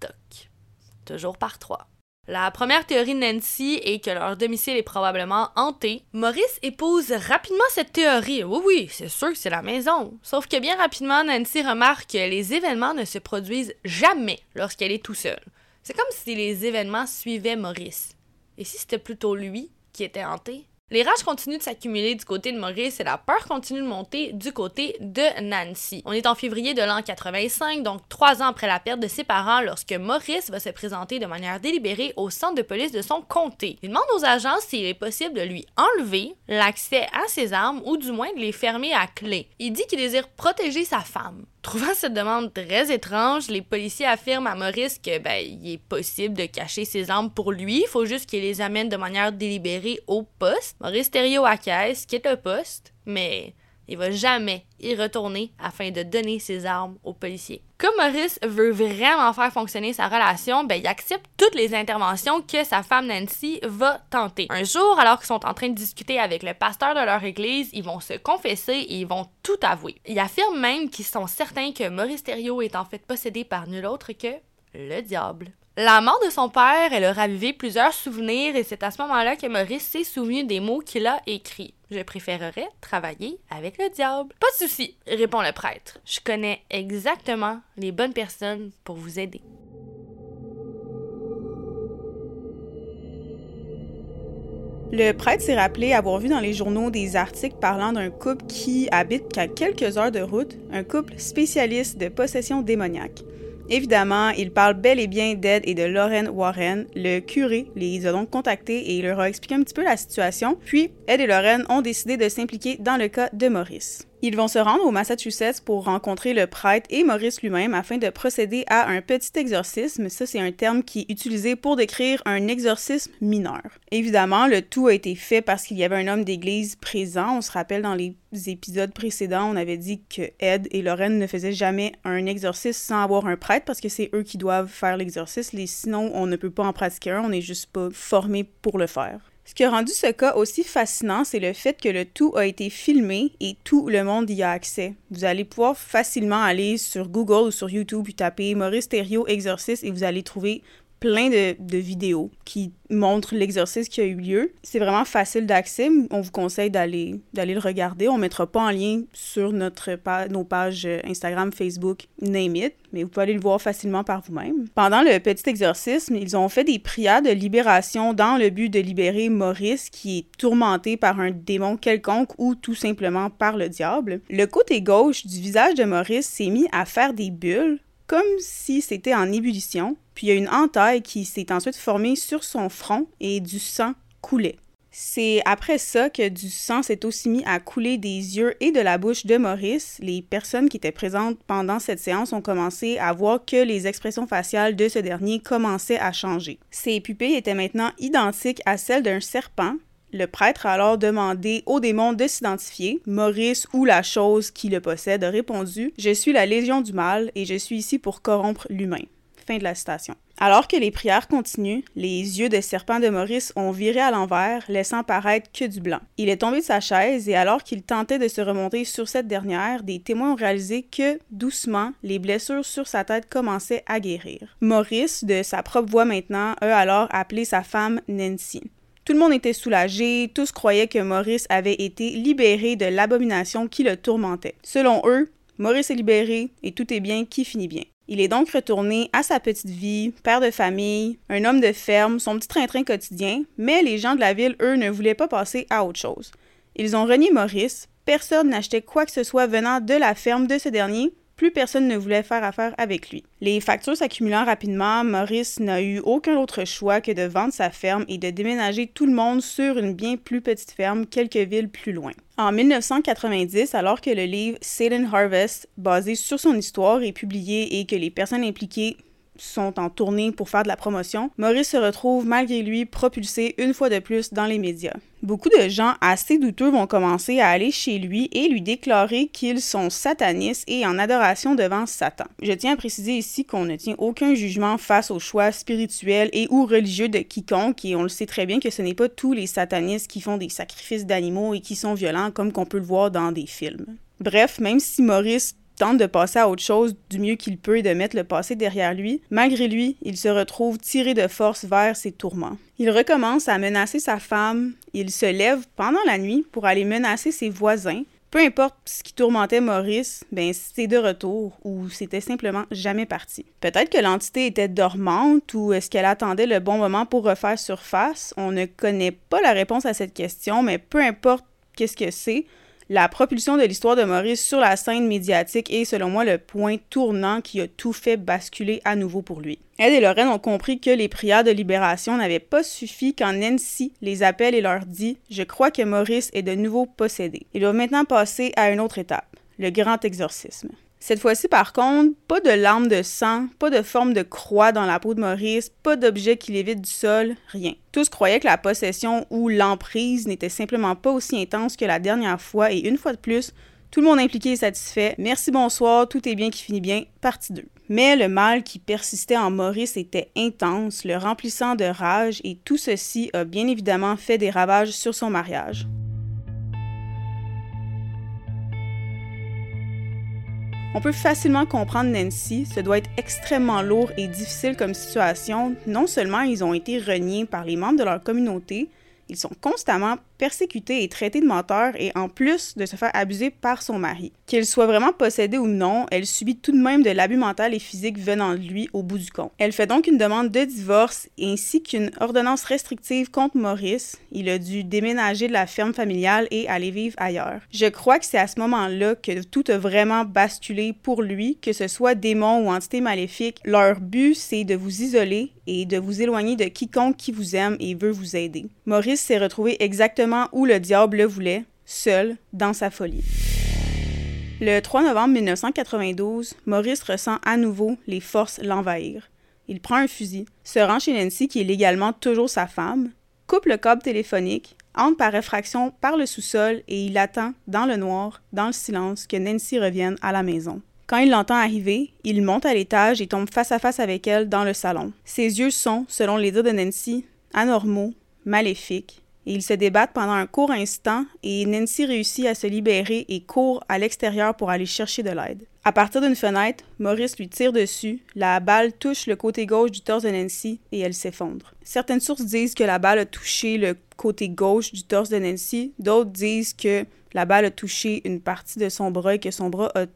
toc. Toujours par trois. La première théorie de Nancy est que leur domicile est probablement hanté. Maurice épouse rapidement cette théorie. Oui, oui, c'est sûr que c'est la maison. Sauf que bien rapidement, Nancy remarque que les événements ne se produisent jamais lorsqu'elle est tout seule. C'est comme si les événements suivaient Maurice. Et si c'était plutôt lui qui était hanté? Les rages continuent de s'accumuler du côté de Maurice et la peur continue de monter du côté de Nancy. On est en février de l'an 85, donc trois ans après la perte de ses parents, lorsque Maurice va se présenter de manière délibérée au centre de police de son comté. Il demande aux agents s'il est possible de lui enlever l'accès à ses armes ou du moins de les fermer à clé. Il dit qu'il désire protéger sa femme. Trouvant cette demande très étrange, les policiers affirment à Maurice que ben, il est possible de cacher ses armes pour lui, il faut juste qu'il les amène de manière délibérée au poste. Maurice Thériault acquiesce, quitte le poste, mais il va jamais y retourner afin de donner ses armes aux policiers. Comme Maurice veut vraiment faire fonctionner sa relation, ben, il accepte toutes les interventions que sa femme Nancy va tenter. Un jour, alors qu'ils sont en train de discuter avec le pasteur de leur église, ils vont se confesser et ils vont tout avouer. Ils affirment même qu'ils sont certains que Maurice Thériault est en fait possédé par nul autre que le diable. La mort de son père, elle a ravivé plusieurs souvenirs et c'est à ce moment-là que Maurice s'est souvenu des mots qu'il a écrits. Je préférerais travailler avec le diable. Pas de souci, répond le prêtre. Je connais exactement les bonnes personnes pour vous aider. Le prêtre s'est rappelé avoir vu dans les journaux des articles parlant d'un couple qui habite qu'à quelques heures de route, un couple spécialiste de possession démoniaque. Évidemment, il parle bel et bien d'Ed et de Lauren Warren. Le curé les a donc contactés et il leur a expliqué un petit peu la situation. Puis, Ed et Lauren ont décidé de s'impliquer dans le cas de Maurice. Ils vont se rendre au Massachusetts pour rencontrer le prêtre et Maurice lui-même afin de procéder à un petit exorcisme. Ça, c'est un terme qui est utilisé pour décrire un exorcisme mineur. Évidemment, le tout a été fait parce qu'il y avait un homme d'église présent. On se rappelle dans les épisodes précédents, on avait dit que Ed et Lorraine ne faisaient jamais un exorcisme sans avoir un prêtre parce que c'est eux qui doivent faire l'exorcisme. Sinon, on ne peut pas en pratiquer un, on n'est juste pas formé pour le faire. Ce qui a rendu ce cas aussi fascinant, c'est le fait que le tout a été filmé et tout le monde y a accès. Vous allez pouvoir facilement aller sur Google ou sur YouTube et taper Maurice Thériault exorciste et vous allez trouver plein de, vidéos qui montre l'exercice qui a eu lieu. C'est vraiment facile d'accès. On vous conseille d'aller le regarder. On mettra pas en lien sur notre nos pages Instagram, Facebook, name it, mais vous pouvez aller le voir facilement par vous-même. Pendant le petit exorcisme, ils ont fait des prières de libération dans le but de libérer Maurice qui est tourmenté par un démon quelconque ou tout simplement par le diable. Le côté gauche du visage de Maurice s'est mis à faire des bulles comme si c'était en ébullition, puis il y a une entaille qui s'est ensuite formée sur son front et du sang coulait. C'est après ça que du sang s'est aussi mis à couler des yeux et de la bouche de Maurice. Les personnes qui étaient présentes pendant cette séance ont commencé à voir que les expressions faciales de ce dernier commençaient à changer. Ses pupilles étaient maintenant identiques à celles d'un serpent, le prêtre a alors demandé au démon de s'identifier. Maurice ou la chose qui le possède a répondu Je suis la légion du mal et je suis ici pour corrompre l'humain. Fin de la citation. Alors que les prières continuent, les yeux de serpent de Maurice ont viré à l'envers, laissant paraître que du blanc. Il est tombé de sa chaise et alors qu'il tentait de se remonter sur cette dernière, des témoins ont réalisé que, doucement, les blessures sur sa tête commençaient à guérir. Maurice, de sa propre voix maintenant, a alors appelé sa femme Nancy. Tout le monde était soulagé, tous croyaient que Maurice avait été libéré de l'abomination qui le tourmentait. Selon eux, Maurice est libéré et tout est bien qui finit bien. Il est donc retourné à sa petite vie, père de famille, un homme de ferme, son petit train-train quotidien, mais les gens de la ville, eux, ne voulaient pas passer à autre chose. Ils ont renié Maurice, personne n'achetait quoi que ce soit venant de la ferme de ce dernier, plus personne ne voulait faire affaire avec lui. Les factures s'accumulant rapidement, Maurice n'a eu aucun autre choix que de vendre sa ferme et de déménager tout le monde sur une bien plus petite ferme quelques villes plus loin. En 1990, alors que le livre Satan Harvest, basé sur son histoire, est publié et que les personnes impliquées sont en tournée pour faire de la promotion, Maurice se retrouve malgré lui propulsé une fois de plus dans les médias. Beaucoup de gens assez douteux vont commencer à aller chez lui et lui déclarer qu'ils sont satanistes et en adoration devant Satan. Je tiens à préciser ici qu'on ne tient aucun jugement face aux choix spirituels et ou religieux de quiconque et on le sait très bien que ce n'est pas tous les satanistes qui font des sacrifices d'animaux et qui sont violents comme qu'on peut le voir dans des films. Bref, même si Maurice tente de passer à autre chose du mieux qu'il peut et de mettre le passé derrière lui, malgré lui, il se retrouve tiré de force vers ses tourments. Il recommence à menacer sa femme, il se lève pendant la nuit pour aller menacer ses voisins. Peu importe ce qui tourmentait Maurice, ben c'était de retour ou c'était simplement jamais parti. Peut-être que l'entité était dormante ou est-ce qu'elle attendait le bon moment pour refaire surface. On ne connaît pas la réponse à cette question, mais peu importe qu'est-ce que c'est, la propulsion de l'histoire de Maurice sur la scène médiatique est, selon moi, le point tournant qui a tout fait basculer à nouveau pour lui. Ed et Lorraine ont compris que les prières de libération n'avaient pas suffi quand Nancy les appelle et leur dit Je crois que Maurice est de nouveau possédé. Ils doivent maintenant passer à une autre étape, le grand exorcisme. Cette fois-ci, par contre, pas de larmes de sang, pas de forme de croix dans la peau de Maurice, pas d'objet qui l'évite du sol, rien. Tous croyaient que la possession ou l'emprise n'était simplement pas aussi intense que la dernière fois et une fois de plus, tout le monde impliqué est satisfait. Merci, bonsoir, tout est bien qui finit bien, partie 2. Mais le mal qui persistait en Maurice était intense, le remplissant de rage, et tout ceci a bien évidemment fait des ravages sur son mariage. On peut facilement comprendre Nancy, ce doit être extrêmement lourd et difficile comme situation. Non seulement ils ont été reniés par les membres de leur communauté, ils sont constamment persécutés et traités de menteurs et en plus de se faire abuser par son mari. Qu'il soit vraiment possédé ou non, elle subit tout de même de l'abus mental et physique venant de lui au bout du compte. Elle fait donc une demande de divorce ainsi qu'une ordonnance restrictive contre Maurice. Il a dû déménager de la ferme familiale et aller vivre ailleurs. Je crois que c'est à ce moment-là que tout a vraiment basculé pour lui, que ce soit démons ou entités maléfiques. Leur but, c'est de vous isoler et de vous éloigner de quiconque qui vous aime et veut vous aider. Maurice s'est retrouvé exactement où le diable le voulait, seul, dans sa folie. Le 3 novembre 1992, Maurice ressent à nouveau les forces l'envahir. Il prend un fusil, se rend chez Nancy, qui est légalement toujours sa femme, coupe le câble téléphonique, entre par effraction par le sous-sol et il attend, dans le noir, dans le silence, que Nancy revienne à la maison. Quand il l'entend arriver, il monte à l'étage et tombe face à face avec elle dans le salon. Ses yeux sont, selon les dires de Nancy, anormaux, maléfiques, ils se débattent pendant un court instant et Nancy réussit à se libérer et court à l'extérieur pour aller chercher de l'aide. À partir d'une fenêtre, Maurice lui tire dessus, la balle touche le côté gauche du torse de Nancy et elle s'effondre. Certaines sources disent que la balle a touché le côté gauche du torse de Nancy, d'autres disent que la balle a touché une partie de son bras et que son bras a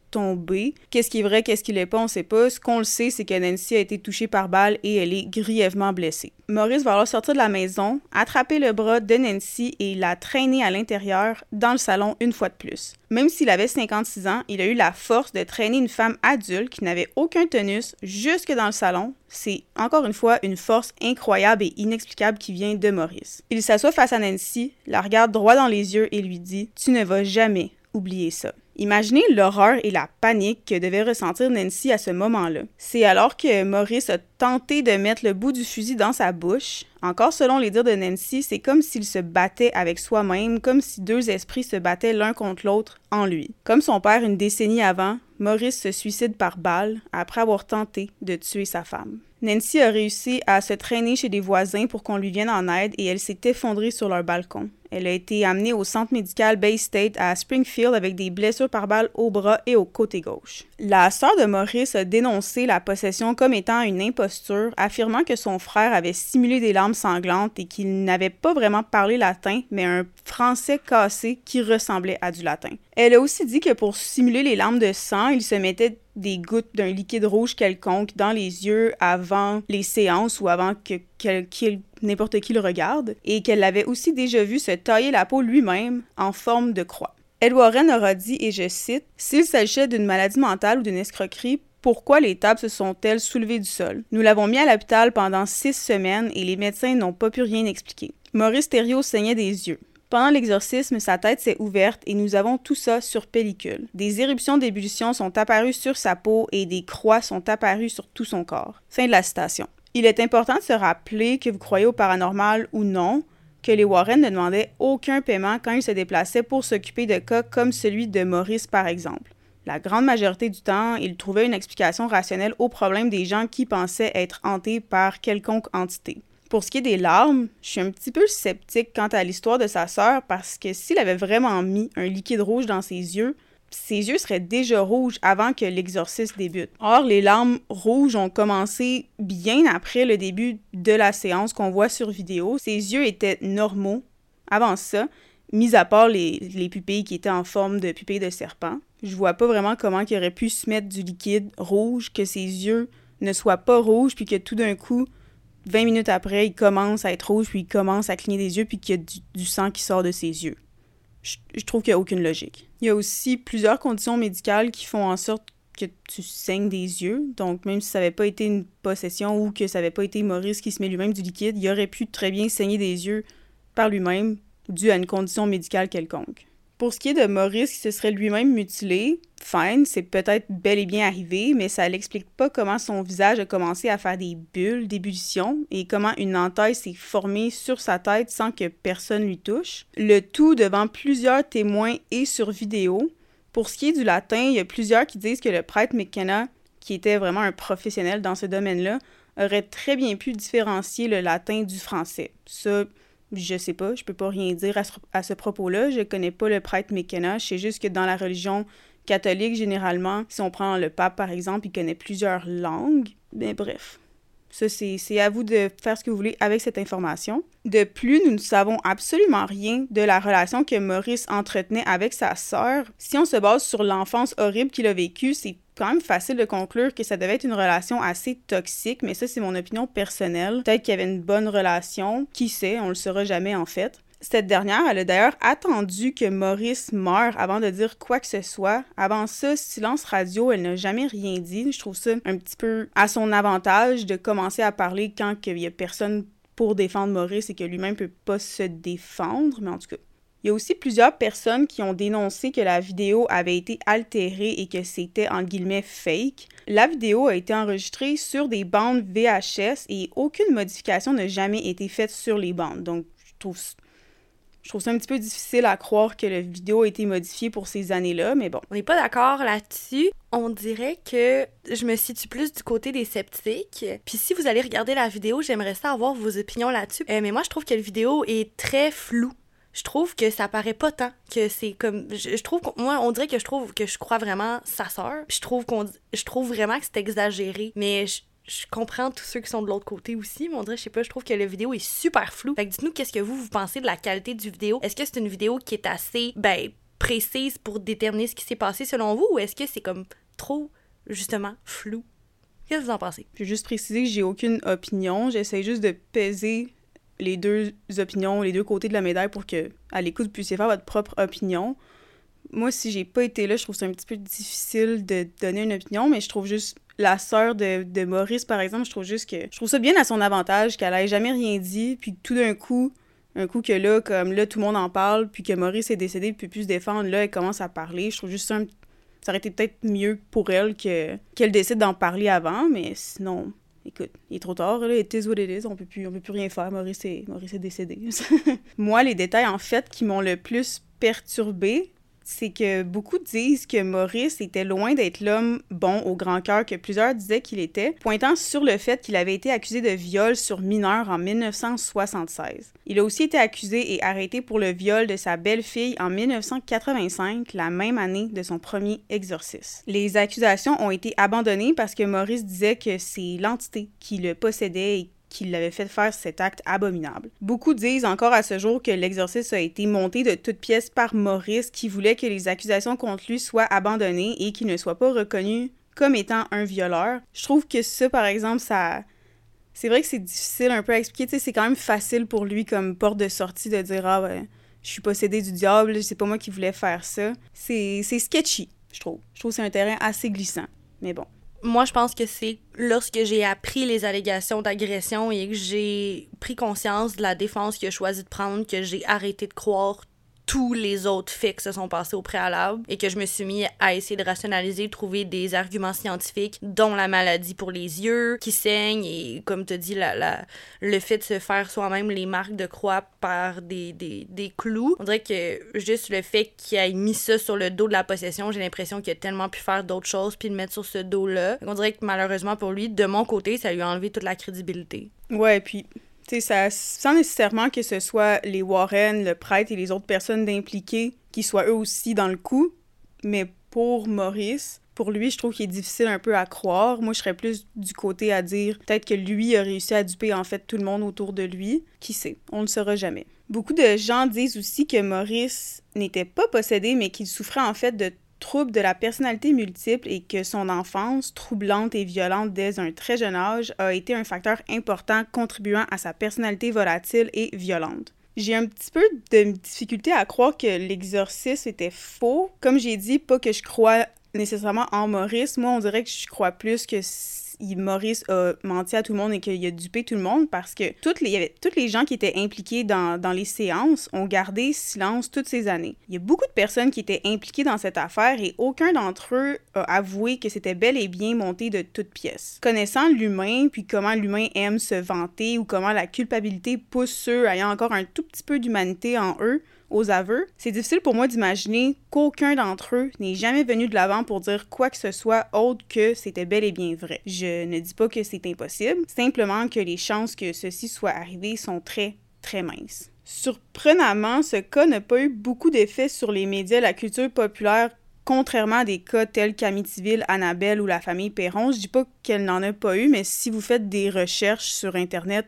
Qu'est-ce qui est vrai, qu'est-ce qui l'est pas, on sait pas. Ce qu'on le sait, c'est que Nancy a été touchée par balle et elle est grièvement blessée. Maurice va alors sortir de la maison, attraper le bras de Nancy et la traîner à l'intérieur dans le salon une fois de plus. Même s'il avait 56 ans, il a eu la force de traîner une femme adulte qui n'avait aucun tenus jusque dans le salon. C'est encore une fois une force incroyable et inexplicable qui vient de Maurice. Il s'assoit face à Nancy, la regarde droit dans les yeux et lui dit Tu ne vas jamais oublier ça. Imaginez l'horreur et la panique que devait ressentir Nancy à ce moment-là. C'est alors que Maurice a tenté de mettre le bout du fusil dans sa bouche. Encore selon les dires de Nancy, c'est comme s'il se battait avec soi-même, comme si deux esprits se battaient l'un contre l'autre en lui. Comme son père une décennie avant, Maurice se suicide par balle après avoir tenté de tuer sa femme. Nancy a réussi à se traîner chez des voisins pour qu'on lui vienne en aide et elle s'est effondrée sur leur balcon. Elle a été amenée au centre médical Bay State à Springfield avec des blessures par balle au bras et au côté gauche. La sœur de Maurice a dénoncé la possession comme étant une imposture, affirmant que son frère avait simulé des larmes sanglantes et qu'il n'avait pas vraiment parlé latin, mais un français cassé qui ressemblait à du latin. Elle a aussi dit que pour simuler les larmes de sang, il se mettait des gouttes d'un liquide rouge quelconque dans les yeux avant les séances ou avant que, n'importe qui le regarde, et qu'elle l'avait aussi déjà vu se tailler la peau lui-même en forme de croix. Edward Warren aura dit, et je cite, S'il s'agissait d'une maladie mentale ou d'une escroquerie, pourquoi les tables se sont-elles soulevées du sol? Nous l'avons mis à l'hôpital pendant six semaines et les médecins n'ont pas pu rien expliquer. Maurice Thériault saignait des yeux. Pendant l'exorcisme, sa tête s'est ouverte et nous avons tout ça sur pellicule. Des éruptions d'ébullition sont apparues sur sa peau et des croix sont apparues sur tout son corps. Fin de la citation. Il est important de se rappeler que vous croyez au paranormal ou non, que les Warren ne demandaient aucun paiement quand ils se déplaçaient pour s'occuper de cas comme celui de Maurice par exemple. La grande majorité du temps, ils trouvaient une explication rationnelle aux problèmes des gens qui pensaient être hantés par quelconque entité. Pour ce qui est des larmes, je suis un petit peu sceptique quant à l'histoire de sa sœur parce que s'il avait vraiment mis un liquide rouge dans ses yeux, ses yeux seraient déjà rouges avant que l'exorcisme débute. Or, les larmes rouges ont commencé bien après le début de la séance qu'on voit sur vidéo. Ses yeux étaient normaux avant ça, mis à part les, les pupilles qui étaient en forme de pupilles de serpent. Je vois pas vraiment comment il aurait pu se mettre du liquide rouge, que ses yeux ne soient pas rouges, puis que tout d'un coup, 20 minutes après, il commence à être rouge, puis il commence à cligner des yeux, puis qu'il y a du, sang qui sort de ses yeux. Je, trouve qu'il n'y a aucune logique. Il y a aussi plusieurs conditions médicales qui font en sorte que tu saignes des yeux. Donc, même si ça n'avait pas été une possession ou que ça n'avait pas été Maurice qui se met lui-même du liquide, il aurait pu très bien saigner des yeux par lui-même dû à une condition médicale quelconque. Pour ce qui est de Maurice qui se serait lui-même mutilé, fine, c'est peut-être bel et bien arrivé, mais ça n'explique pas comment son visage a commencé à faire des bulles d'ébullition et comment une entaille s'est formée sur sa tête sans que personne lui touche. Le tout devant plusieurs témoins et sur vidéo. Pour ce qui est du latin, il y a plusieurs qui disent que le prêtre McKenna, qui était vraiment un professionnel dans ce domaine-là, aurait très bien pu différencier le latin du français. Ça, je sais pas, je peux pas rien dire à ce, propos-là. Je connais pas le prêtre McKenna. Je sais juste que dans la religion catholique, généralement, si on prend le pape par exemple, il connaît plusieurs langues. Mais bref. Ça, c'est à vous de faire ce que vous voulez avec cette information. De plus, nous ne savons absolument rien de la relation que Maurice entretenait avec sa sœur. Si on se base sur l'enfance horrible qu'il a vécue, c'est quand même facile de conclure que ça devait être une relation assez toxique, mais ça, c'est mon opinion personnelle. Peut-être qu'il y avait une bonne relation. Qui sait, on le saura jamais en fait. Cette dernière, elle a d'ailleurs attendu que Maurice meure avant de dire quoi que ce soit. Avant ça, silence radio, elle n'a jamais rien dit. Je trouve ça un petit peu à son avantage de commencer à parler quand il y a personne pour défendre Maurice et que lui-même peut pas se défendre. Mais en tout cas, il y a aussi plusieurs personnes qui ont dénoncé que la vidéo avait été altérée et que c'était en guillemets fake. La vidéo a été enregistrée sur des bandes VHS et aucune modification n'a jamais été faite sur les bandes. Donc, je trouve, ça un petit peu difficile à croire que la vidéo a été modifiée pour ces années-là, mais bon. On n'est pas d'accord là-dessus. On dirait que je me situe plus du côté des sceptiques. Puis si vous allez regarder la vidéo, j'aimerais ça avoir vos opinions là-dessus. Euh, mais moi, je trouve que la vidéo est très floue je trouve que ça paraît pas tant que c'est comme je, trouve moi on dirait que je trouve que je crois vraiment sa sœur je trouve qu'on je trouve vraiment que c'est exagéré mais je, comprends tous ceux qui sont de l'autre côté aussi, mais on dirait, je sais pas, je trouve que la vidéo est super floue. Fait que dites-nous qu'est-ce que vous, vous pensez de la qualité du vidéo? Est-ce que c'est une vidéo qui est assez, ben, précise pour déterminer ce qui s'est passé selon vous, ou est-ce que c'est comme trop, justement, flou? Qu'est-ce que vous en pensez? Je vais juste préciser que j'ai aucune opinion. J'essaie juste de peser les deux opinions, les deux côtés de la médaille pour que, à l'écoute, vous puissiez faire votre propre opinion. Moi, si j'ai pas été là, je trouve ça un petit peu difficile de donner une opinion, mais je trouve juste la sœur de, Maurice, par exemple, je trouve juste que. Je trouve ça bien à son avantage qu'elle ait jamais rien dit, puis tout d'un coup, un coup que là, comme là, tout le monde en parle, puis que Maurice est décédé, puis plus se défendre, là, elle commence à parler. Je trouve juste ça Ça aurait été peut-être mieux pour elle que qu'elle décide d'en parler avant, mais sinon, écoute, il est trop tard, là, it is what it is, on peut plus, on peut plus rien faire, Maurice est, Maurice est décédé. (laughs) Moi, les détails, en fait, qui m'ont le plus perturbé, c'est que beaucoup disent que Maurice était loin d'être l'homme bon au grand cœur que plusieurs disaient qu'il était, pointant sur le fait qu'il avait été accusé de viol sur mineur en 1976. Il a aussi été accusé et arrêté pour le viol de sa belle-fille en 1985, la même année de son premier exorcisme. Les accusations ont été abandonnées parce que Maurice disait que c'est l'entité qui le possédait qui l'avait fait faire cet acte abominable. Beaucoup disent encore à ce jour que l'exorcisme a été monté de toutes pièces par Maurice qui voulait que les accusations contre lui soient abandonnées et qu'il ne soit pas reconnu comme étant un violeur. Je trouve que ça, par exemple, ça... C'est vrai que c'est difficile un peu à expliquer, c'est quand même facile pour lui comme porte de sortie de dire « Ah, ben, je suis possédé du diable, c'est pas moi qui voulais faire ça. » C'est sketchy, je trouve. Je trouve que c'est un terrain assez glissant, mais bon. Moi, je pense que c'est lorsque j'ai appris les allégations d'agression et que j'ai pris conscience de la défense qu'il a choisi de prendre que j'ai arrêté de croire tous les autres faits qui se sont passés au préalable et que je me suis mis à essayer de rationaliser, trouver des arguments scientifiques, dont la maladie pour les yeux qui saignent et, comme tu dis, la, la, le fait de se faire soi-même les marques de croix par des, des, des clous. On dirait que juste le fait qu'il ait mis ça sur le dos de la possession, j'ai l'impression qu'il a tellement pu faire d'autres choses puis le mettre sur ce dos-là. On dirait que malheureusement pour lui, de mon côté, ça lui a enlevé toute la crédibilité. Ouais, puis ça, sans nécessairement que ce soit les Warren, le prêtre et les autres personnes impliquées qui soient eux aussi dans le coup, mais pour Maurice, pour lui, je trouve qu'il est difficile un peu à croire. Moi, je serais plus du côté à dire peut-être que lui a réussi à duper en fait tout le monde autour de lui. Qui sait, on ne saura jamais. Beaucoup de gens disent aussi que Maurice n'était pas possédé, mais qu'il souffrait en fait de trouble de la personnalité multiple et que son enfance, troublante et violente dès un très jeune âge, a été un facteur important contribuant à sa personnalité volatile et violente. J'ai un petit peu de difficulté à croire que l'exorcisme était faux. Comme j'ai dit, pas que je crois nécessairement en Maurice. Moi, on dirait que je crois plus que Maurice a menti à tout le monde et qu'il a dupé tout le monde parce que toutes les, y avait, toutes les gens qui étaient impliqués dans, dans, les séances ont gardé silence toutes ces années. Il y a beaucoup de personnes qui étaient impliquées dans cette affaire et aucun d'entre eux a avoué que c'était bel et bien monté de toutes pièces. Connaissant l'humain, puis comment l'humain aime se vanter ou comment la culpabilité pousse ceux ayant encore un tout petit peu d'humanité en eux, aux aveux, c'est difficile pour moi d'imaginer qu'aucun d'entre eux n'est jamais venu de l'avant pour dire quoi que ce soit autre que c'était bel et bien vrai. Je ne dis pas que c'est impossible, simplement que les chances que ceci soit arrivé sont très, très minces. Surprenamment, ce cas n'a pas eu beaucoup d'effet sur les médias, la culture populaire contrairement à des cas tels qu'Amityville, Annabelle ou la famille Perron, je dis pas qu'elle n'en a pas eu, mais si vous faites des recherches sur Internet,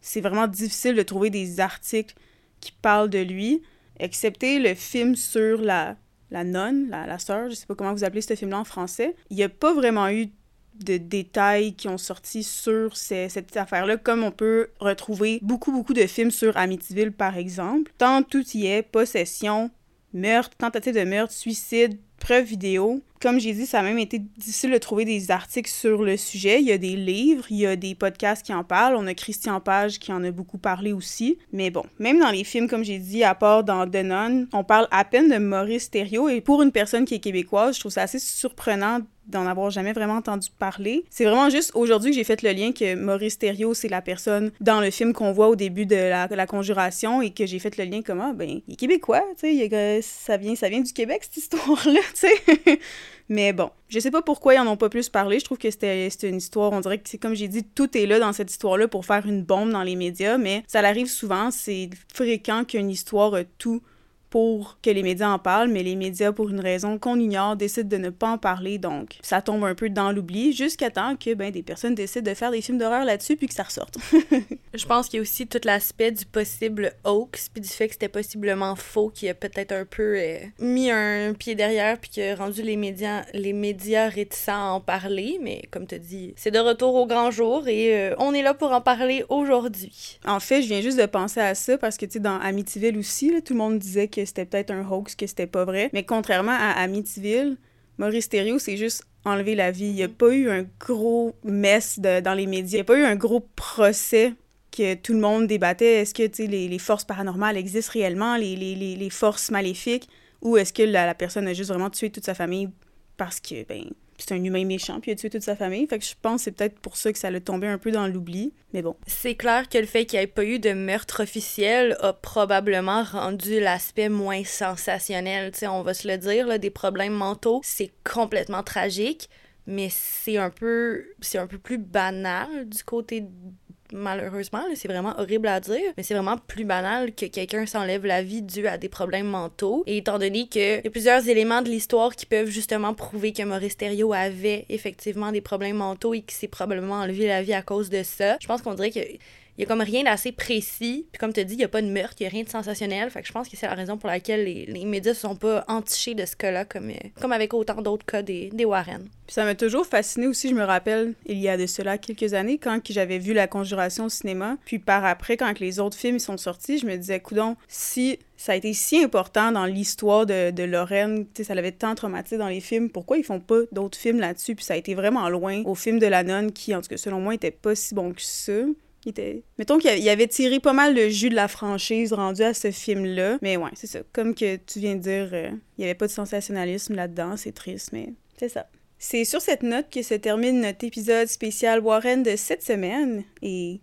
c'est vraiment difficile de trouver des articles qui parlent de lui excepté le film sur la, la nonne, la, sœur, je sais pas comment vous appelez ce film-là en français, il n'y a pas vraiment eu de détails qui ont sorti sur cette affaire-là, comme on peut retrouver beaucoup, beaucoup de films sur Amityville, par exemple. Tant tout y est, possession, meurtre, tentative de meurtre, suicide, preuve vidéo. Comme j'ai dit, ça a même été difficile de trouver des articles sur le sujet. Il y a des livres, il y a des podcasts qui en parlent. On a Christian Page qui en a beaucoup parlé aussi. Mais bon, même dans les films, comme j'ai dit, à part dans The Nun, on parle à peine de Maurice Thériault. Et pour une personne qui est québécoise, je trouve ça assez surprenant d'en avoir jamais vraiment entendu parler. C'est vraiment juste aujourd'hui que j'ai fait le lien que Maurice Thériault, c'est la personne dans le film qu'on voit au début de la, conjuration et que j'ai fait le lien comme, ah, ben, il est québécois, tu sais, ça vient, ça vient du Québec, cette histoire-là, tu sais. (laughs) Mais bon, je sais pas pourquoi ils en ont pas plus parlé. Je trouve que c'était une histoire, on dirait que c'est comme j'ai dit, tout est là dans cette histoire-là pour faire une bombe dans les médias, mais ça arrive souvent, c'est fréquent qu'une histoire tout pour que les médias en parlent, mais les médias, pour une raison qu'on ignore, décident de ne pas en parler, donc ça tombe un peu dans l'oubli, jusqu'à temps que ben, des personnes décident de faire des films d'horreur là-dessus, puis que ça ressorte. (laughs) Je pense qu'il y a aussi tout l'aspect du possible hoax, puis du fait que c'était possiblement faux, qui a peut-être un peu euh, mis un pied derrière, puis qui a rendu les médias, les médias réticents à en parler, mais comme tu dis, c'est de retour au grand jour, et euh, on est là pour en parler aujourd'hui. En fait, je viens juste de penser à ça, parce que, tu sais, dans Amityville aussi, tout le monde disait que c'était peut-être un hoax, que c'était pas vrai. Mais contrairement à Amityville, Maurice Thériault, c'est juste enlever la vie. Il n'y a pas eu un gros mess dans les médias. Il n'y a pas eu un gros procès que tout le monde débattait. Est-ce que les, forces paranormales existent réellement, les, forces maléfiques, ou est-ce que la, la, personne a juste vraiment tué toute sa famille parce que, ben, c'est un humain méchant, puis il a tué toute sa famille. Fait que je pense que c'est peut-être pour ça que ça l'a tombé un peu dans l'oubli. Mais bon. C'est clair que le fait qu'il n'y ait pas eu de meurtre officiel a probablement rendu l'aspect moins sensationnel. sais, on va se le dire, là, des problèmes mentaux, c'est complètement tragique mais c'est un peu c'est un peu plus banal du côté malheureusement, c'est vraiment horrible à dire, mais c'est vraiment plus banal que quelqu'un s'enlève la vie dû à des problèmes mentaux. Et étant donné qu'il y a plusieurs éléments de l'histoire qui peuvent justement prouver que Maurice Thériault avait effectivement des problèmes mentaux et qu'il s'est probablement enlevé la vie à cause de ça, je pense qu'on dirait que il y a comme rien d'assez précis. Puis comme tu dis, il y a pas de meurtre, il y a rien de sensationnel. Fait que je pense que c'est la raison pour laquelle les, les médias se sont pas entichés de ce cas-là, comme, euh, comme avec autant d'autres cas des, des Warren. Puis ça m'a toujours fasciné aussi, je me rappelle, il y a de cela quelques années, quand j'avais vu La Conjuration au cinéma, puis par après, quand les autres films sont sortis, je me disais, coudon, si ça a été si important dans l'histoire de, de Lorraine, ça l'avait tant traumatisé dans les films, pourquoi ils font pas d'autres films là-dessus? Puis ça a été vraiment loin au film de la nonne qui, en tout cas, selon moi, était pas si bon que ça. Il était... Mettons qu'il avait tiré pas mal le jus de la franchise rendu à ce film-là. Mais ouais, c'est ça. Comme que tu viens de dire, euh, il y avait pas de sensationnalisme là-dedans. C'est triste, mais c'est ça. C'est sur cette note que se termine notre épisode spécial Warren de cette semaine. Et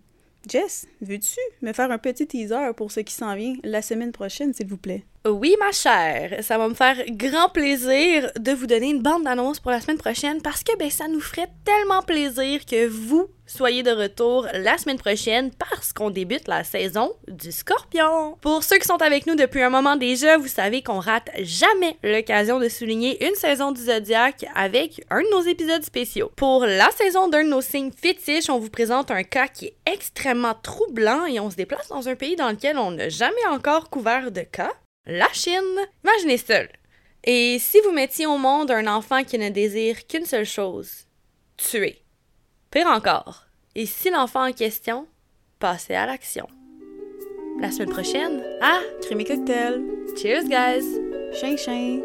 Jess, veux-tu me faire un petit teaser pour ce qui s'en vient la semaine prochaine, s'il vous plaît? Oui, ma chère, ça va me faire grand plaisir de vous donner une bande d'annonces pour la semaine prochaine parce que ben, ça nous ferait tellement plaisir que vous soyez de retour la semaine prochaine parce qu'on débute la saison du Scorpion. Pour ceux qui sont avec nous depuis un moment déjà, vous savez qu'on rate jamais l'occasion de souligner une saison du Zodiac avec un de nos épisodes spéciaux. Pour la saison d'un de nos signes fétiches, on vous présente un cas qui est extrêmement troublant et on se déplace dans un pays dans lequel on n'a jamais encore couvert de cas la Chine. Imaginez seul. Et si vous mettiez au monde un enfant qui ne désire qu'une seule chose, tuer. Pire encore, et si l'enfant en question passait à l'action? La semaine prochaine, ah, Crémy cocktail. cheers guys! Chien chien.